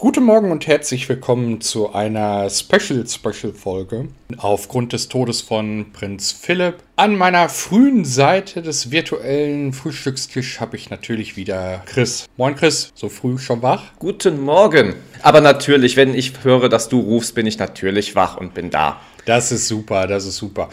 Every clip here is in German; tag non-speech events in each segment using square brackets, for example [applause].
Guten Morgen und herzlich willkommen zu einer Special-Special-Folge. Aufgrund des Todes von Prinz Philipp an meiner frühen Seite des virtuellen Frühstückstisch habe ich natürlich wieder Chris. Moin Chris, so früh schon wach? Guten Morgen. Aber natürlich, wenn ich höre, dass du rufst, bin ich natürlich wach und bin da. Das ist super, das ist super.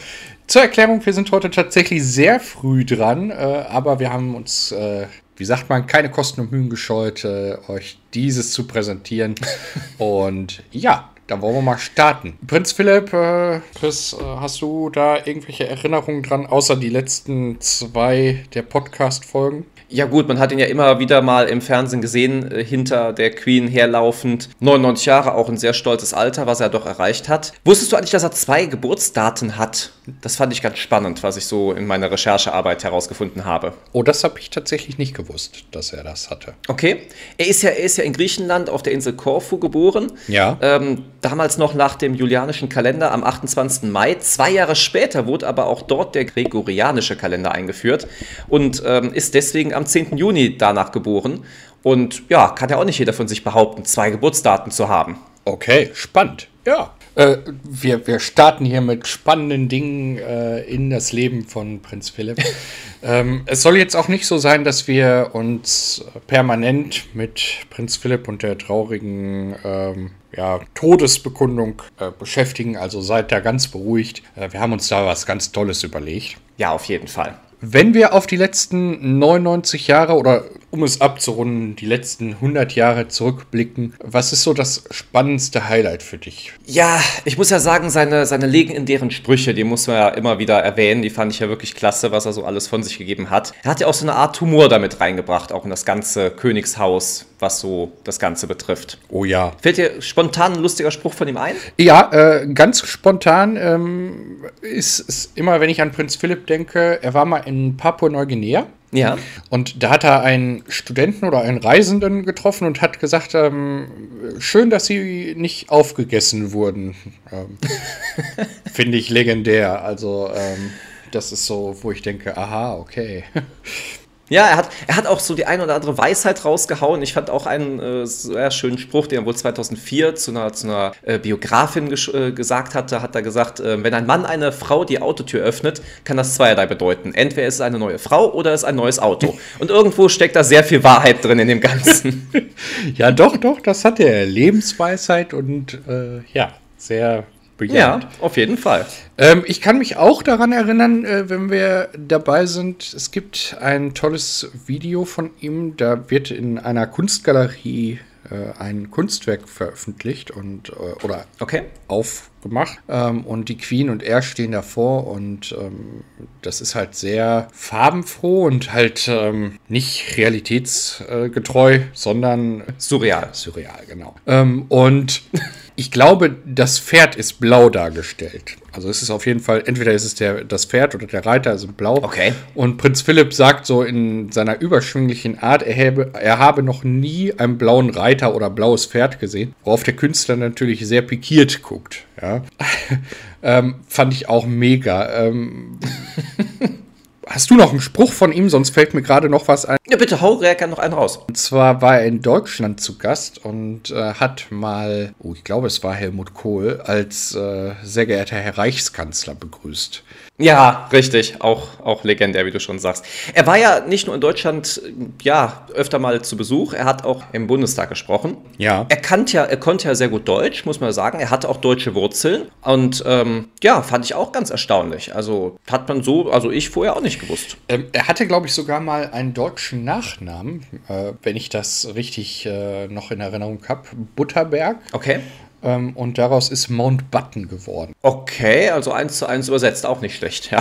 Zur Erklärung, wir sind heute tatsächlich sehr früh dran, äh, aber wir haben uns äh, wie sagt man, keine Kosten und Mühen gescheut, äh, euch dieses zu präsentieren. [laughs] und ja, dann wollen wir mal starten. Prinz Philipp, äh, Chris, äh, hast du da irgendwelche Erinnerungen dran, außer die letzten zwei der Podcast-Folgen? Ja gut, man hat ihn ja immer wieder mal im Fernsehen gesehen, äh, hinter der Queen herlaufend. 99 Jahre, auch ein sehr stolzes Alter, was er doch erreicht hat. Wusstest du eigentlich, dass er zwei Geburtsdaten hat? Das fand ich ganz spannend, was ich so in meiner Recherchearbeit herausgefunden habe. Oh, das habe ich tatsächlich nicht gewusst, dass er das hatte. Okay. Er ist ja, er ist ja in Griechenland auf der Insel Korfu geboren. Ja. Ähm, damals noch nach dem julianischen Kalender am 28. Mai. Zwei Jahre später wurde aber auch dort der gregorianische Kalender eingeführt und ähm, ist deswegen am 10. Juni danach geboren. Und ja, kann ja auch nicht jeder von sich behaupten, zwei Geburtsdaten zu haben. Okay, spannend. Ja. Äh, wir, wir starten hier mit spannenden Dingen äh, in das Leben von Prinz Philipp. [laughs] ähm, es soll jetzt auch nicht so sein, dass wir uns permanent mit Prinz Philipp und der traurigen ähm, ja, Todesbekundung äh, beschäftigen. Also seid da ganz beruhigt. Äh, wir haben uns da was ganz Tolles überlegt. Ja, auf jeden Fall. Wenn wir auf die letzten 99 Jahre oder um es abzurunden, die letzten 100 Jahre zurückblicken, was ist so das spannendste Highlight für dich? Ja, ich muss ja sagen, seine, seine legendären Sprüche, die muss man ja immer wieder erwähnen, die fand ich ja wirklich klasse, was er so alles von sich gegeben hat. Er hat ja auch so eine Art Humor damit reingebracht, auch in das ganze Königshaus, was so das Ganze betrifft. Oh ja. Fällt dir spontan ein lustiger Spruch von ihm ein? Ja, äh, ganz spontan ähm, ist es immer, wenn ich an Prinz Philipp denke, er war mal in Papua-Neuguinea. Ja. Und da hat er einen Studenten oder einen Reisenden getroffen und hat gesagt, ähm, schön, dass sie nicht aufgegessen wurden. Ähm, [laughs] Finde ich legendär. Also ähm, das ist so, wo ich denke, aha, okay. Ja, er hat, er hat auch so die ein oder andere Weisheit rausgehauen. Ich fand auch einen äh, sehr schönen Spruch, den er wohl 2004 zu einer, zu einer äh, Biografin äh, gesagt hatte. Hat er gesagt, äh, wenn ein Mann eine Frau die Autotür öffnet, kann das zweierlei bedeuten. Entweder ist es eine neue Frau oder es ist ein neues Auto. [laughs] Und irgendwo steckt da sehr viel Wahrheit drin in dem Ganzen. [laughs] ja, doch, doch, das hat er. Lebensweisheit und äh, ja, sehr bejaht. Ja, auf jeden Fall. Ähm, ich kann mich auch daran erinnern, äh, wenn wir dabei sind, es gibt ein tolles Video von ihm, da wird in einer Kunstgalerie äh, ein Kunstwerk veröffentlicht und äh, oder okay. aufgemacht ähm, und die Queen und er stehen davor und ähm, das ist halt sehr farbenfroh und halt ähm, nicht realitätsgetreu, sondern surreal. Surreal, genau. Ähm, und Ich glaube, das Pferd ist blau dargestellt. Also es ist auf jeden Fall, entweder ist es der, das Pferd oder der Reiter sind blau. Okay. Und Prinz Philipp sagt so in seiner überschwinglichen Art, er habe, er habe noch nie einen blauen Reiter oder blaues Pferd gesehen, worauf der Künstler natürlich sehr pikiert guckt. Ja. [laughs] ähm, fand ich auch mega. Ähm, [laughs] Hast du noch einen Spruch von ihm? Sonst fällt mir gerade noch was ein. Ja, bitte, hau Räker noch einen raus. Und zwar war er in Deutschland zu Gast und äh, hat mal, oh, ich glaube, es war Helmut Kohl, als äh, sehr geehrter Herr Reichskanzler begrüßt. Ja, richtig. Auch, auch legendär, wie du schon sagst. Er war ja nicht nur in Deutschland, ja, öfter mal zu Besuch. Er hat auch im Bundestag gesprochen. Ja. Er, kannte ja, er konnte ja sehr gut Deutsch, muss man sagen. Er hatte auch deutsche Wurzeln. Und ähm, ja, fand ich auch ganz erstaunlich. Also hat man so, also ich vorher auch nicht gewusst. Ähm, er hatte, glaube ich, sogar mal einen deutschen Nachnamen, äh, wenn ich das richtig äh, noch in Erinnerung habe. Butterberg. Okay. Ähm, und daraus ist Mountbatten geworden. Okay, also eins zu eins übersetzt, auch nicht schlecht, ja.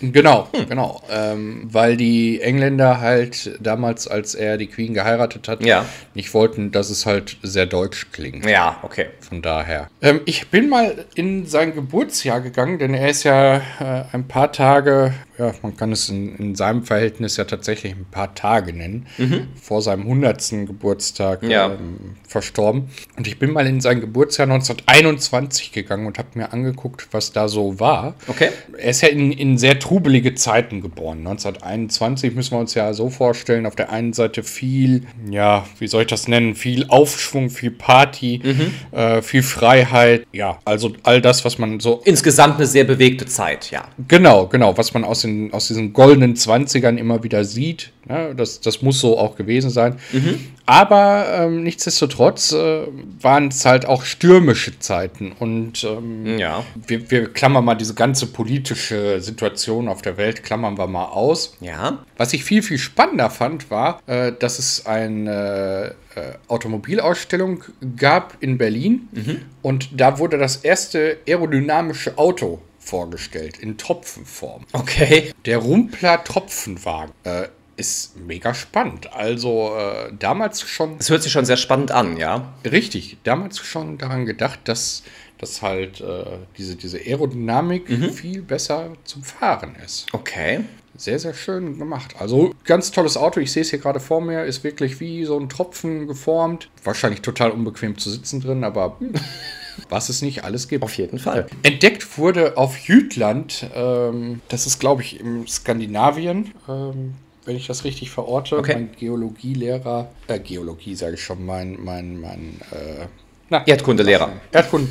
Genau, hm. genau. Ähm, weil die Engländer halt damals, als er die Queen geheiratet hat, ja. nicht wollten, dass es halt sehr deutsch klingt. Ja, okay. Von daher. Ähm, ich bin mal in sein Geburtsjahr gegangen, denn er ist ja äh, ein paar Tage ja, man kann es in, in seinem Verhältnis ja tatsächlich ein paar Tage nennen, mhm. vor seinem 100. Geburtstag ja. ähm, verstorben. Und ich bin mal in sein Geburtsjahr 1921 gegangen und habe mir angeguckt, was da so war. Okay. Er ist ja in, in sehr trubelige Zeiten geboren. 1921 müssen wir uns ja so vorstellen, auf der einen Seite viel, ja, wie soll ich das nennen, viel Aufschwung, viel Party, mhm. äh, viel Freiheit, ja, also all das, was man so... Insgesamt eine sehr bewegte Zeit, ja. Genau, genau, was man aus, den, aus diesen goldenen 20ern immer wieder sieht. Ja, das, das muss so auch gewesen sein. Mhm. Aber ähm, nichtsdestotrotz äh, waren es halt auch stürmische Zeiten. Und ähm, ja. wir, wir klammern mal diese ganze politische Situation auf der Welt, klammern wir mal aus. Ja. Was ich viel, viel spannender fand, war, äh, dass es eine äh, Automobilausstellung gab in Berlin. Mhm. Und da wurde das erste aerodynamische Auto vorgestellt in Tropfenform. Okay. Der Rumpler Tropfenwagen. Äh, ist mega spannend. Also äh, damals schon. Es hört sich schon sehr spannend an, ja. Richtig, damals schon daran gedacht, dass, dass halt äh, diese, diese Aerodynamik mhm. viel besser zum Fahren ist. Okay. Sehr, sehr schön gemacht. Also ganz tolles Auto. Ich sehe es hier gerade vor mir. Ist wirklich wie so ein Tropfen geformt. Wahrscheinlich total unbequem zu sitzen drin, aber [laughs] was es nicht alles gibt. Auf jeden Fall. Entdeckt wurde auf Jütland, ähm, das ist glaube ich im Skandinavien, ähm, wenn ich das richtig verorte. Okay. Mein Geologielehrer, äh, Geologie sage ich schon, mein, mein, mein, äh, na, Erdkundelehrer. Erdkunde,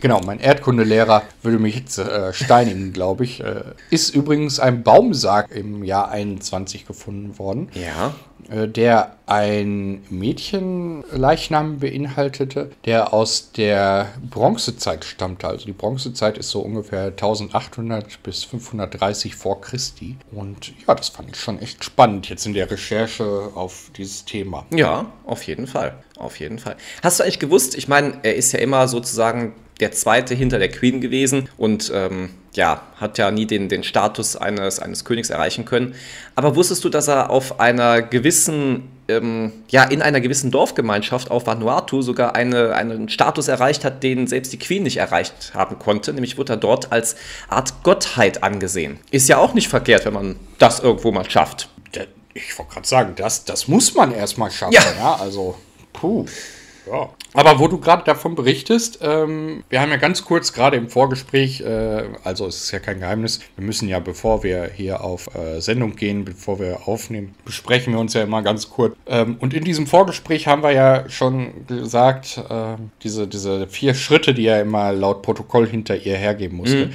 genau, mein Erdkundelehrer würde mich jetzt äh, steinigen, glaube ich. Äh, ist übrigens ein Baumsarg im Jahr 21 gefunden worden. Ja. Äh, der ein Mädchenleichnam beinhaltete, der aus der Bronzezeit stammte. Also die Bronzezeit ist so ungefähr 1800 bis 530 vor Christi. Und ja, das fand ich schon echt spannend jetzt in der Recherche auf dieses Thema. Ja, auf jeden Fall. Auf jeden Fall. Hast du eigentlich gewusst, ich meine, er ist ja immer sozusagen der zweite hinter der Queen gewesen und ähm, ja, hat ja nie den, den Status eines, eines Königs erreichen können. Aber wusstest du, dass er auf einer gewissen, ähm, ja, in einer gewissen Dorfgemeinschaft auf Vanuatu sogar eine, einen Status erreicht hat, den selbst die Queen nicht erreicht haben konnte? Nämlich wurde er dort als Art Gottheit angesehen. Ist ja auch nicht verkehrt, wenn man das irgendwo mal schafft. Ich wollte gerade sagen, das, das muss man erstmal schaffen. Ja. ja, also, puh. Ja. Aber wo du gerade davon berichtest, ähm, wir haben ja ganz kurz gerade im Vorgespräch, äh, also es ist ja kein Geheimnis, wir müssen ja, bevor wir hier auf äh, Sendung gehen, bevor wir aufnehmen, besprechen wir uns ja immer ganz kurz. Ähm, und in diesem Vorgespräch haben wir ja schon gesagt, äh, diese, diese vier Schritte, die er immer laut Protokoll hinter ihr hergeben musste.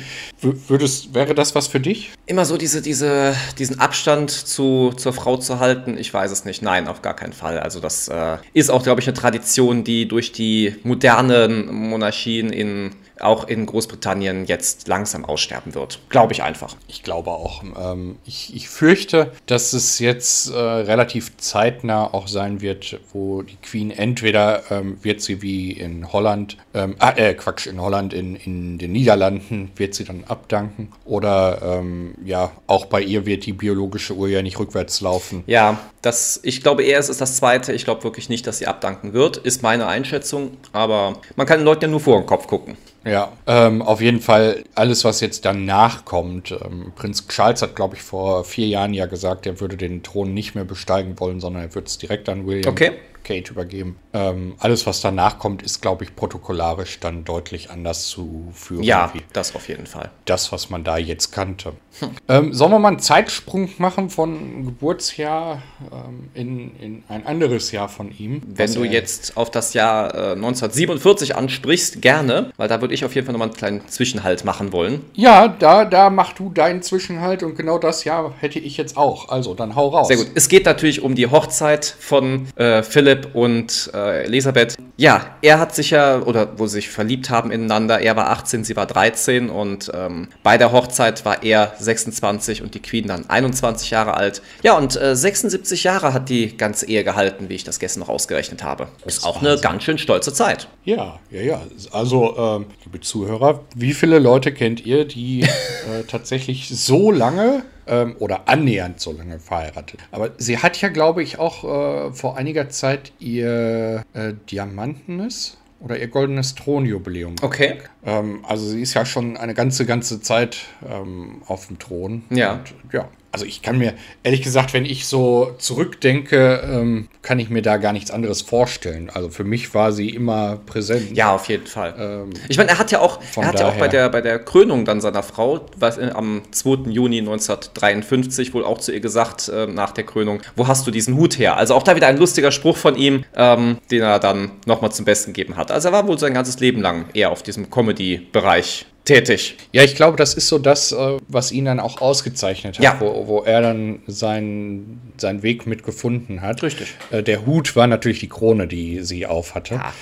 Mhm. Würdest, wäre das was für dich? Immer so diese, diese, diesen Abstand zu, zur Frau zu halten, ich weiß es nicht. Nein, auf gar keinen Fall. Also das äh, ist auch, glaube ich, eine Tradition, die durch die modernen Monarchien in, auch in Großbritannien jetzt langsam aussterben wird. Glaube ich einfach. Ich glaube auch. Ähm, ich, ich fürchte, dass es jetzt äh, relativ zeitnah auch sein wird, wo die Queen entweder ähm, wird sie wie in Holland, ähm, ah, äh, Quatsch, in Holland, in, in den Niederlanden wird sie dann abdanken oder ähm, ja, auch bei ihr wird die biologische Uhr ja nicht rückwärts laufen. Ja, das, ich glaube eher, es ist das Zweite. Ich glaube wirklich nicht, dass sie abdanken wird, ist meine Einschätzung. Aber man kann den Leuten ja nur vor den Kopf gucken. Ja, ähm, auf jeden Fall alles, was jetzt danach kommt. Ähm, Prinz Charles hat, glaube ich, vor vier Jahren ja gesagt, er würde den Thron nicht mehr besteigen wollen, sondern er würde es direkt an William okay. Kate übergeben. Ähm, alles, was danach kommt, ist, glaube ich, protokollarisch dann deutlich anders zu führen. Ja, das auf jeden Fall. Das, was man da jetzt kannte. Hm. [laughs] Ähm, sollen wir mal einen Zeitsprung machen von Geburtsjahr ähm, in, in ein anderes Jahr von ihm? Wenn du jetzt auf das Jahr äh, 1947 ansprichst, gerne, weil da würde ich auf jeden Fall nochmal einen kleinen Zwischenhalt machen wollen. Ja, da, da mach du deinen Zwischenhalt und genau das Jahr hätte ich jetzt auch. Also, dann hau raus. Sehr gut. Es geht natürlich um die Hochzeit von äh, Philipp und äh, Elisabeth. Ja, er hat sich ja, oder wo sie sich verliebt haben ineinander, er war 18, sie war 13 und ähm, bei der Hochzeit war er 26 und die Queen dann 21 Jahre alt. Ja, und äh, 76 Jahre hat die ganze Ehe gehalten, wie ich das gestern noch ausgerechnet habe. Das ist auch Wahnsinn. eine ganz schön stolze Zeit. Ja, ja, ja. Also, ähm, liebe Zuhörer, wie viele Leute kennt ihr, die äh, tatsächlich so lange ähm, oder annähernd so lange verheiratet. Aber sie hat ja, glaube ich, auch äh, vor einiger Zeit ihr äh, Diamantenes oder ihr goldenes Thronjubiläum. Okay. Ähm, also sie ist ja schon eine ganze, ganze Zeit ähm, auf dem Thron. Ja. Und, ja. Also ich kann mir, ehrlich gesagt, wenn ich so zurückdenke, ähm, kann ich mir da gar nichts anderes vorstellen. Also für mich war sie immer präsent. Ja, auf jeden Fall. Ähm, ich meine, er hat ja auch, er hat ja auch bei der, bei der Krönung dann seiner Frau, was, am 2. Juni 1953 wohl auch zu ihr gesagt, äh, nach der Krönung, wo hast du diesen Hut her? Also auch da wieder ein lustiger Spruch von ihm, ähm, den er dann nochmal zum Besten gegeben hat. Also er war wohl sein ganzes Leben lang eher auf diesem Comedy-Bereich tätig. Ja, ich glaube, das ist so das, äh, was ihn dann auch ausgezeichnet hat, Ja. wo, wo er dann seinen, seinen Weg mitgefunden hat. Richtig. Äh, Der Hut war natürlich die Krone, die sie aufhatte. Ja.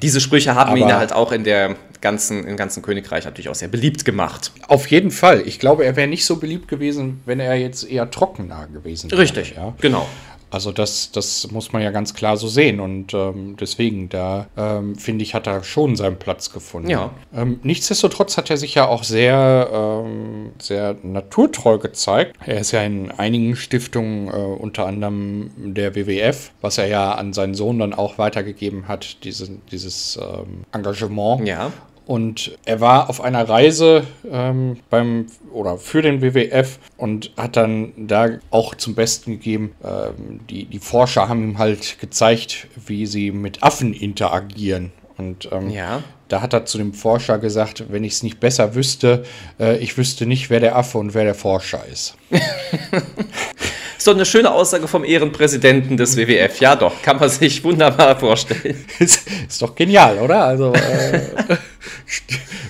Diese Sprüche haben ihn halt auch in der ganzen, im ganzen Königreich natürlich auch sehr beliebt gemacht. Auf jeden Fall. Ich glaube, er wäre nicht so beliebt gewesen, wenn er jetzt eher trockener gewesen wäre. Richtig, Ja. genau. Also das, das muss man ja ganz klar so sehen. Und ähm, deswegen, da ähm, finde ich, hat er schon seinen Platz gefunden. Ja. Ähm, nichtsdestotrotz hat er sich ja auch sehr, ähm, sehr naturtreu gezeigt. Er ist ja in einigen Stiftungen, äh, unter anderem der WWF, was er ja an seinen Sohn dann auch weitergegeben hat, diese, dieses ähm, Engagement. Ja. Und er war auf einer Reise ähm, beim oder für den WWF und hat dann da auch zum Besten gegeben, ähm, die, die Forscher haben ihm halt gezeigt, wie sie mit Affen interagieren. Und ähm, Ja. da hat er zu dem Forscher gesagt, wenn ich es nicht besser wüsste, äh, ich wüsste nicht, wer der Affe und wer der Forscher ist. [laughs] Ist doch eine schöne Aussage vom Ehrenpräsidenten des WWF. Ja, doch, kann man sich wunderbar vorstellen. [laughs] ist, ist doch genial, oder? Also äh, [laughs]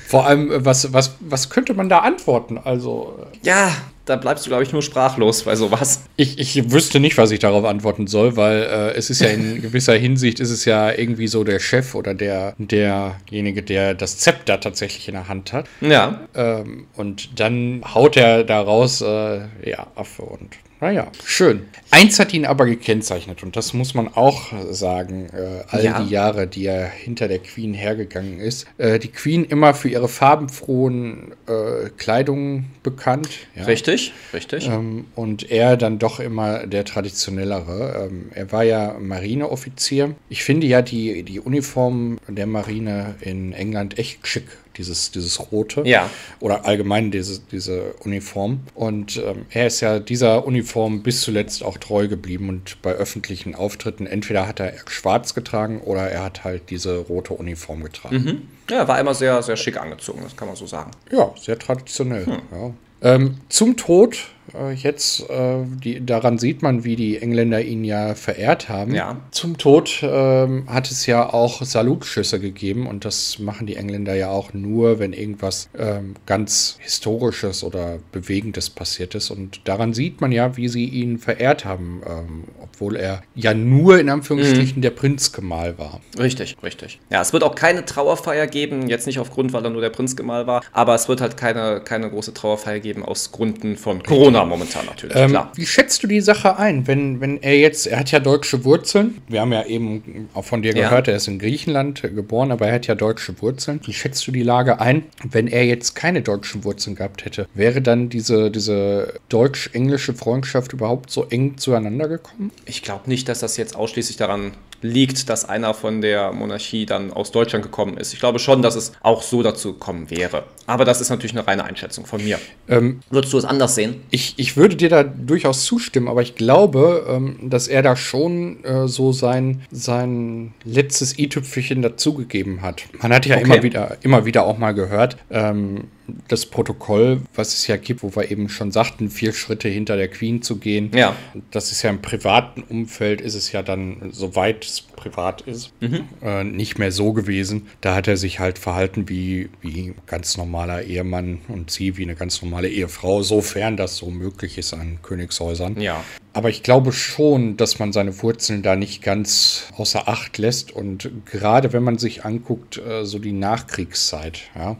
vor allem, was, was, was könnte man da antworten? Also äh, Ja, da bleibst du, glaube ich, nur sprachlos bei sowas. Ich, ich wüsste nicht, was ich darauf antworten soll, weil äh, es ist ja in [laughs] gewisser Hinsicht ist es ja irgendwie so der Chef oder der derjenige, der das Zepter tatsächlich in der Hand hat. Ja. Ähm, und dann haut er daraus, äh, ja, Affe und naja, schön. Eins hat ihn aber gekennzeichnet und das muss man auch sagen, äh, all Ja. die Jahre, die er hinter der Queen hergegangen ist. Äh, die Queen immer für ihre farbenfrohen äh, Kleidung bekannt. Ja. Richtig, richtig. Ähm, und er dann doch immer der traditionellere. Ähm, er war ja Marineoffizier. Ich finde ja die, die Uniform der Marine in England echt schick. Dieses, dieses rote. Ja. Oder allgemein diese, diese Uniform. Und ähm, er ist ja dieser Uniform bis zuletzt auch treu geblieben. Und bei öffentlichen Auftritten entweder hat er schwarz getragen oder er hat halt diese rote Uniform getragen. Ja, war immer sehr, sehr schick angezogen, das kann man so sagen. Ja, sehr traditionell. Hm. Ja. Ähm, zum Tod, äh, jetzt, äh, die, daran sieht man, wie die Engländer ihn ja verehrt haben. Ja. Zum Tod ähm, hat es ja auch Salutschüsse gegeben und das machen die Engländer ja auch nur, wenn irgendwas ähm, ganz Historisches oder Bewegendes passiert ist. Und daran sieht man ja, wie sie ihn verehrt haben, ähm, obwohl er ja nur in Anführungsstrichen Mhm. der Prinzgemahl war. Richtig, richtig. Ja, es wird auch keine Trauerfeier geben, jetzt nicht aufgrund, weil er nur der Prinzgemahl war, aber es wird halt keine, keine große Trauerfeier geben aus Gründen von Corona momentan natürlich, Ähm, klar. wie schätzt du die Sache ein, wenn, wenn er jetzt, er hat ja deutsche Wurzeln, wir haben ja eben auch von dir Ja. gehört, er ist in Griechenland geboren, aber er hat ja deutsche Wurzeln. Wie schätzt du die Lage ein, wenn er jetzt keine deutschen Wurzeln gehabt hätte? Wäre dann diese, diese deutsch-englische Freundschaft überhaupt so eng zueinander gekommen? Ich glaube nicht, dass das jetzt ausschließlich daran liegt, dass einer von der Monarchie dann aus Deutschland gekommen ist. Ich glaube schon, dass es auch so dazu gekommen wäre. Aber das ist natürlich eine reine Einschätzung von mir. Ähm, Würdest du es anders sehen? Ich, ich würde dir da durchaus zustimmen, aber ich glaube, ähm, dass er da schon äh, so sein, sein letztes i-Tüpfelchen dazugegeben hat. Man hat ja Okay. immer, wieder, immer wieder auch mal gehört, ähm, das Protokoll, was es ja gibt, wo wir eben schon sagten, vier Schritte hinter der Queen zu gehen. Ja. Das ist ja im privaten Umfeld, ist es ja dann, soweit es privat ist, äh, nicht mehr so gewesen. Da hat er sich halt verhalten wie, wie ein ganz normaler Ehemann und sie wie eine ganz normale Ehefrau, sofern das so möglich ist an Königshäusern. Ja. Aber ich glaube schon, dass man seine Wurzeln da nicht ganz außer Acht lässt. Und gerade wenn man sich anguckt, äh, so die Nachkriegszeit, ja.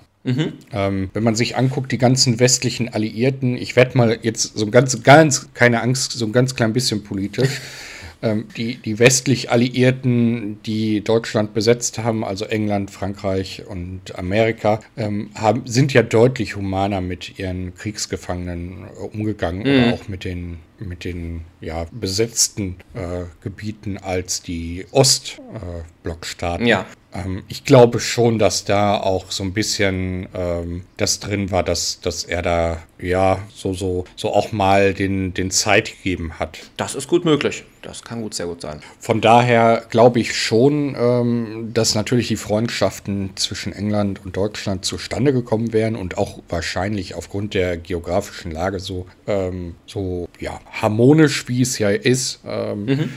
Ähm, wenn man sich anguckt, die ganzen westlichen Alliierten, ich werde mal jetzt so ein ganz, ganz, keine Angst, so ein ganz klein bisschen politisch. [laughs] ähm, die, die westlich Alliierten, die Deutschland besetzt haben, also England, Frankreich und Amerika, ähm, haben, sind ja deutlich humaner mit ihren Kriegsgefangenen äh, umgegangen oder auch mit den mit den ja, besetzten äh, Gebieten als die Ostblockstaaten. Ja. Ähm, ich glaube schon, dass da auch so ein bisschen ähm, das drin war, dass, dass er da ja so, so, so auch mal den, den Zeit gegeben hat. Das ist gut möglich. Das kann gut, sehr gut sein. Von daher glaube ich schon, ähm, dass natürlich die Freundschaften zwischen England und Deutschland zustande gekommen wären und auch wahrscheinlich aufgrund der geografischen Lage so, ähm, so ja, harmonisch, wie es ja ist. Ähm, mhm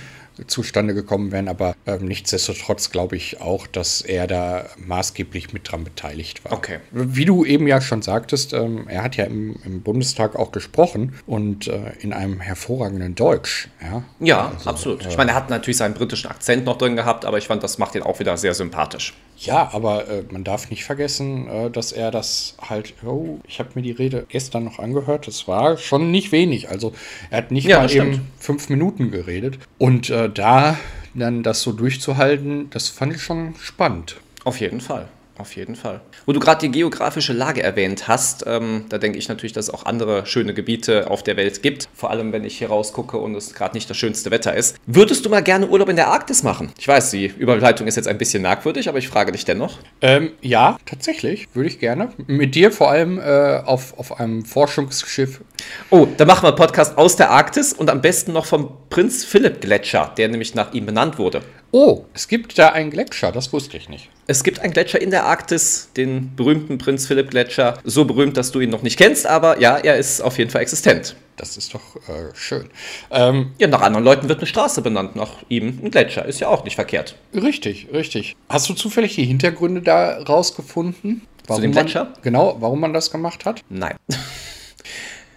zustande gekommen wären. Aber ähm, nichtsdestotrotz glaube ich auch, dass er da maßgeblich mit dran beteiligt war. Okay. Wie du eben ja schon sagtest, ähm, er hat ja im, im, Bundestag auch gesprochen und äh, in einem hervorragenden Deutsch. Ja, ja also, absolut. Äh, ich meine, er hat natürlich seinen britischen Akzent noch drin gehabt, aber ich fand, das macht ihn auch wieder sehr sympathisch. Ja, aber äh, man darf nicht vergessen, äh, dass er das halt, oh, ich habe mir die Rede gestern noch angehört, das war schon nicht wenig. Also er hat nicht ja, mal eben fünf Minuten geredet. Und äh, da dann das so durchzuhalten, das fand ich schon spannend. Auf jeden Fall. Auf jeden Fall. Wo du gerade die geografische Lage erwähnt hast, ähm, da denke ich natürlich, dass es auch andere schöne Gebiete auf der Welt gibt. Vor allem, wenn ich hier rausgucke und es gerade nicht das schönste Wetter ist. Würdest du mal gerne Urlaub in der Arktis machen? Ich weiß, die Überleitung ist jetzt ein bisschen merkwürdig, aber ich frage dich dennoch. Ähm, ja, tatsächlich, würde ich gerne. Mit dir vor allem äh, auf, auf einem Forschungsschiff. Oh, da machen wir einen Podcast aus der Arktis und am besten noch vom Prinz Philipp Gletscher, der nämlich nach ihm benannt wurde. Oh, es gibt da einen Gletscher, das wusste ich nicht. Es gibt einen Gletscher in der Arktis, den berühmten Prinz Philipp Gletscher. So berühmt, dass du ihn noch nicht kennst, aber ja, er ist auf jeden Fall existent. Das ist doch äh, schön. Ähm, ja, nach anderen Leuten wird eine Straße benannt, nach ihm ein Gletscher. Ist ja auch nicht verkehrt. Richtig, richtig. Hast du zufällig die Hintergründe da rausgefunden? Warum Zu dem Gletscher? Man, genau, warum man das gemacht hat? Nein.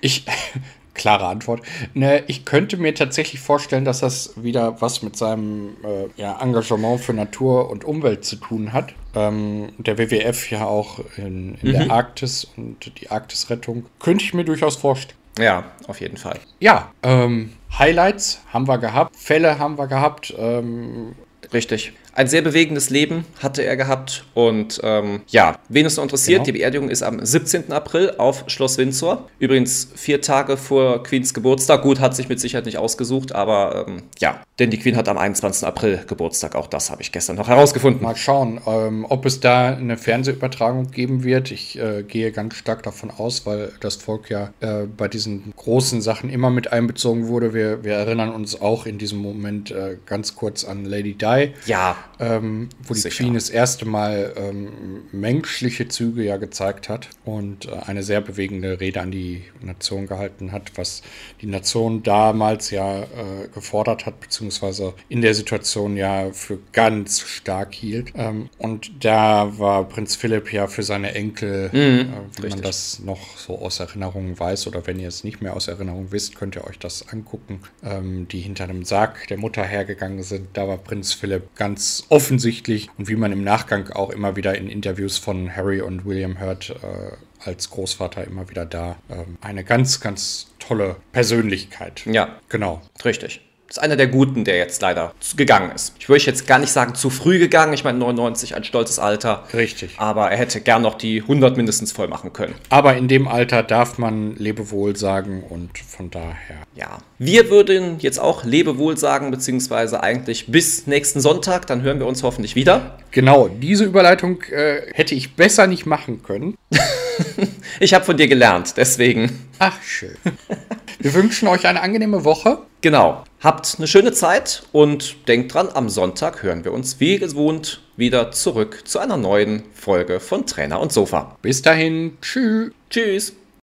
Ich, Klare Antwort. Ne, ich könnte mir tatsächlich vorstellen, dass das wieder was mit seinem äh, ja, Engagement für Natur und Umwelt zu tun hat. Ähm, der WWF ja auch in, in mhm. der Arktis und die Arktisrettung. Könnte ich mir durchaus vorstellen. Ja, auf jeden Fall. Ja, ähm, Highlights haben wir gehabt, Fälle haben wir gehabt. Ähm, Richtig. Ein sehr bewegendes Leben hatte er gehabt. Und ähm, ja, wen es noch interessiert, genau. die Beerdigung ist am 17. April auf Schloss Windsor. Übrigens vier Tage vor Queens Geburtstag. Gut, hat sich mit Sicherheit nicht ausgesucht, aber ähm, ja, denn die Queen hat am 21. April Geburtstag. Auch das habe ich gestern noch herausgefunden. Mal schauen, ähm, ob es da eine Fernsehübertragung geben wird. Ich äh, gehe ganz stark davon aus, weil das Volk ja äh, bei diesen großen Sachen immer mit einbezogen wurde. Wir, wir erinnern uns auch in diesem Moment äh, ganz kurz an Lady Di. Ja ähm, wo die Sicher. Queen das erste Mal ähm, menschliche Züge ja gezeigt hat und äh, eine sehr bewegende Rede an die Nation gehalten hat, was die Nation damals ja äh, gefordert hat, beziehungsweise in der Situation ja für ganz stark hielt. Ähm, und da war Prinz Philipp ja für seine Enkel, mhm, äh, wie richtig. man das noch so aus Erinnerung weiß, oder wenn ihr es nicht mehr aus Erinnerung wisst, könnt ihr euch das angucken, ähm, die hinter einem Sarg der Mutter hergegangen sind. Da war Prinz Philipp ganz offensichtlich und wie man im Nachgang auch immer wieder in Interviews von Harry und William hört, äh, als Großvater immer wieder da. Ähm, eine ganz, ganz tolle Persönlichkeit. Ja. Genau. Richtig. Das ist einer der Guten, der jetzt leider gegangen ist. Ich würde jetzt gar nicht sagen zu früh gegangen. Ich meine 99 ein stolzes Alter. Richtig. Aber er hätte gern noch die 100 mindestens voll machen können. Aber in dem Alter darf man Lebewohl sagen und von daher. Ja. Wir würden jetzt auch Lebewohl sagen, beziehungsweise eigentlich bis nächsten Sonntag. Dann hören wir uns hoffentlich wieder. Genau. Diese Überleitung äh, hätte ich besser nicht machen können. [laughs] ich habe von dir gelernt, deswegen. Ach, schön. [laughs] Wir wünschen euch eine angenehme Woche. Genau. Habt eine schöne Zeit und denkt dran, am Sonntag hören wir uns wie gewohnt wieder zurück zu einer neuen Folge von Trainer und Sofa. Bis dahin. Tschüss. Tschüss.